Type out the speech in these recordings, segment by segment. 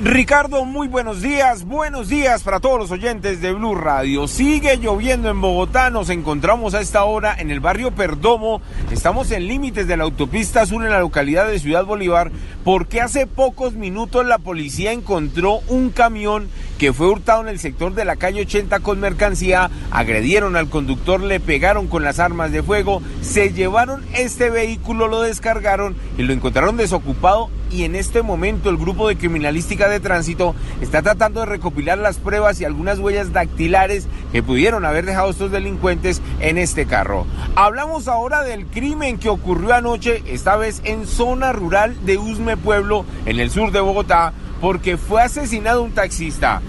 Ricardo, muy buenos días, buenos días para todos los oyentes de Blue Radio. Sigue lloviendo en Bogotá, nos encontramos a esta hora en el barrio Perdomo, estamos en límites de la autopista sur en la localidad de Ciudad Bolívar, porque hace pocos minutos la policía encontró un camión que fue hurtado en el sector de la calle 80 con mercancía, agredieron al conductor, le pegaron con las armas de fuego, se llevaron este vehículo, lo descargaron y lo encontraron desocupado y en este momento el grupo de criminalística de tránsito está tratando de recopilar las pruebas y algunas huellas dactilares que pudieron haber dejado estos delincuentes en este carro. Hablamos ahora del crimen que ocurrió anoche, esta vez en zona rural de Usme Pueblo, en el sur de Bogotá, porque fue asesinado un taxista.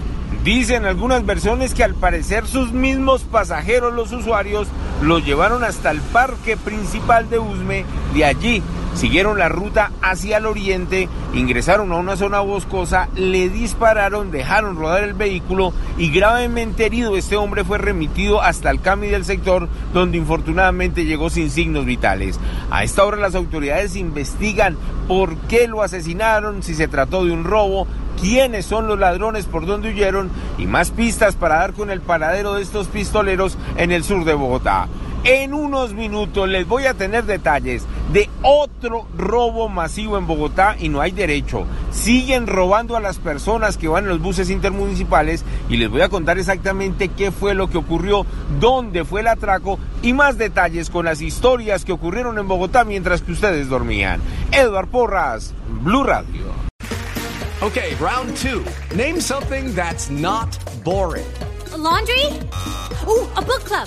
Dicen algunas versiones que al parecer sus mismos pasajeros, los usuarios, los llevaron hasta el parque principal de Usme. De allí siguieron la ruta hacia el oriente, ingresaron a una zona boscosa, le dispararon, dejaron rodar el vehículo y gravemente herido este hombre fue remitido hasta el CAMI del sector donde infortunadamente llegó sin signos vitales. A esta hora las autoridades investigan por qué lo asesinaron, si se trató de un robo, quiénes son los ladrones, por dónde huyeron y más pistas para dar con el paradero de estos pistoleros en el sur de Bogotá. En unos minutos les voy a tener detalles de otro robo masivo en Bogotá y no hay derecho. Siguen robando a las personas que van en los buses intermunicipales y les voy a contar exactamente qué fue lo que ocurrió, dónde fue el atraco y más detalles con las historias que ocurrieron en Bogotá mientras que ustedes dormían. Edward Porras, Blue Radio. Okay, round two. Name something that's not boring. A laundry? Ooh, a book club.